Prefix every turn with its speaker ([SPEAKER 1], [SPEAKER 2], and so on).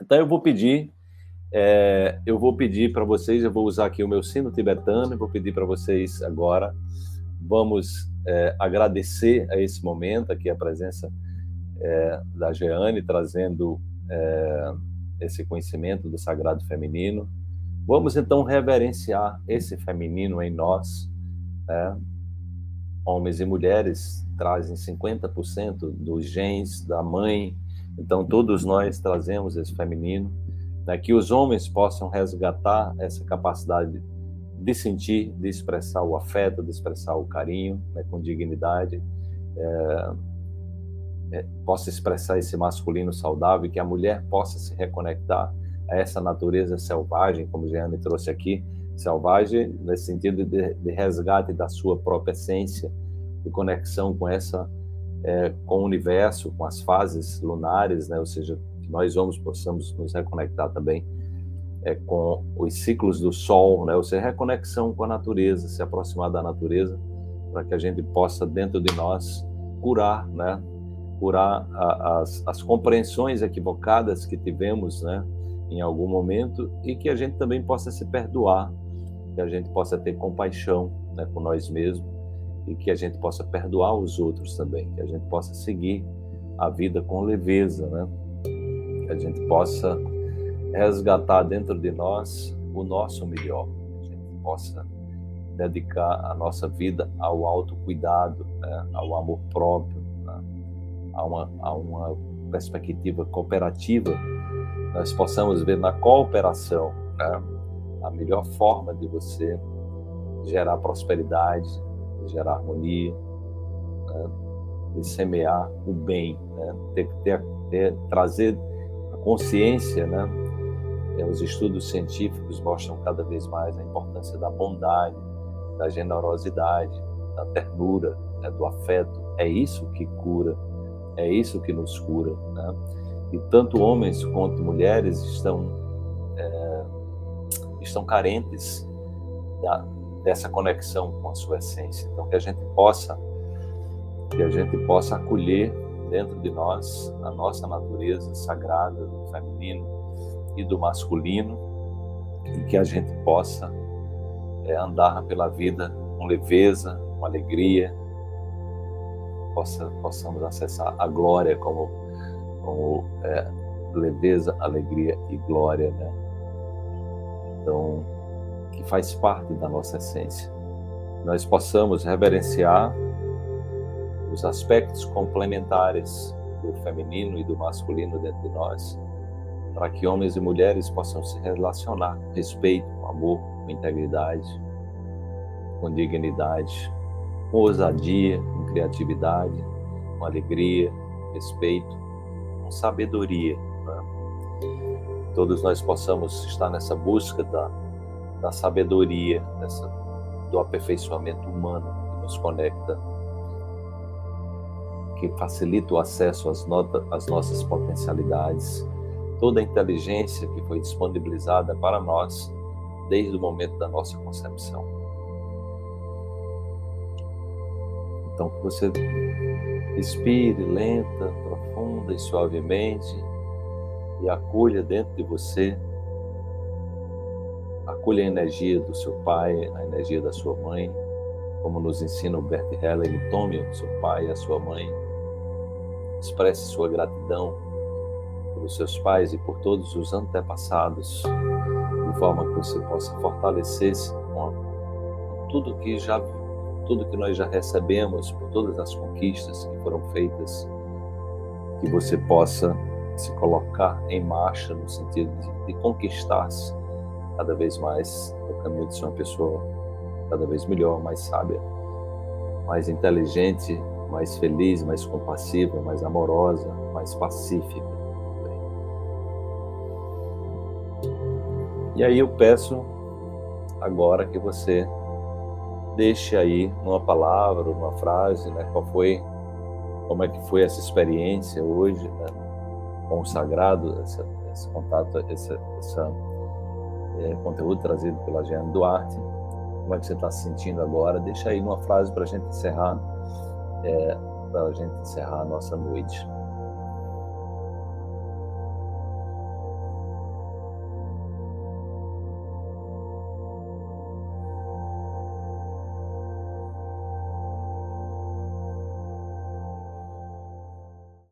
[SPEAKER 1] Então eu vou pedir, é, eu vou pedir para vocês, eu vou usar aqui o meu sino tibetano, eu vou pedir para vocês agora, vamos é, agradecer a esse momento aqui a presença é, da Jeane trazendo é, esse conhecimento do sagrado feminino. Vamos então reverenciar esse feminino em nós. Né? Homens e mulheres trazem 50% dos genes da mãe, então todos nós trazemos esse feminino. Né? Que os homens possam resgatar essa capacidade de sentir, de expressar o afeto, de expressar o carinho né? com dignidade. É, é, possa expressar esse masculino saudável que a mulher possa se reconectar a essa natureza selvagem, como Jeane trouxe aqui, selvagem nesse sentido de, de, resgate da sua própria essência, de conexão com essa é, com o universo, com as fases lunares, né? Ou seja, que nós homens possamos nos reconectar também é, com os ciclos do Sol, né? Ou seja, reconexão com a natureza, se aproximar da natureza, para que a gente possa dentro de nós curar, né? curar a, as, as compreensões equivocadas que tivemos, né, em algum momento e que a gente também possa se perdoar, que a gente possa ter compaixão, né, com nós mesmos e que a gente possa perdoar os outros também, que a gente possa seguir a vida com leveza, né, que a gente possa resgatar dentro de nós o nosso melhor, que a gente possa dedicar a nossa vida ao autocuidado, né, ao amor próprio, a uma, a uma perspectiva cooperativa, nós possamos ver na cooperação né, a melhor forma de você gerar prosperidade, gerar harmonia, né, semear o bem, né, ter, ter, ter, trazer a consciência, né, é, os estudos científicos mostram cada vez mais a importância da bondade, da generosidade, da ternura, né, do afeto. É isso que cura é isso que nos cura. Né? E tanto homens quanto mulheres estão, é, estão carentes da, dessa conexão com a sua essência. Então, que a gente possa, que a gente possa acolher dentro de nós a nossa natureza sagrada do feminino e do masculino e que a gente possa é, andar pela vida com leveza, com alegria, possa, possamos acessar a glória como, como é, leveza, alegria e glória, né? Então, que faz parte da nossa essência. Nós possamos reverenciar os aspectos complementares do feminino e do masculino dentro de nós, para que homens e mulheres possam se relacionar com respeito, com amor, com integridade, com dignidade, com ousadia, com criatividade, com alegria, respeito, com sabedoria. Né? Todos nós possamos estar nessa busca da, da sabedoria, dessa, do aperfeiçoamento humano que nos conecta, que facilita o acesso às, nota, às nossas potencialidades, toda a inteligência que foi disponibilizada para nós desde o momento da nossa concepção. Então, que você respire lenta, profunda e suavemente e acolha dentro de você, acolha a energia do seu pai, a energia da sua mãe, como nos ensina o Bert Helling, tome o seu pai e a sua mãe, expresse sua gratidão pelos seus pais e por todos os antepassados, de forma que você possa fortalecer-se com tudo que já tudo que nós já recebemos, por todas as conquistas que foram feitas, que você possa se colocar em marcha no sentido de, de conquistar-se cada vez mais no caminho de ser uma pessoa cada vez melhor, mais sábia, mais inteligente, mais feliz, mais compassiva, mais amorosa, mais pacífica. E aí eu peço agora que você deixe aí numa palavra, numa frase, né, qual foi, como é que foi essa experiência hoje né, o essa, esse contato, esse, essa, é, conteúdo trazido pela Jeane Duarte, como é que você está se sentindo agora? Deixa aí numa frase para a gente encerrar, é, para a gente encerrar a nossa noite.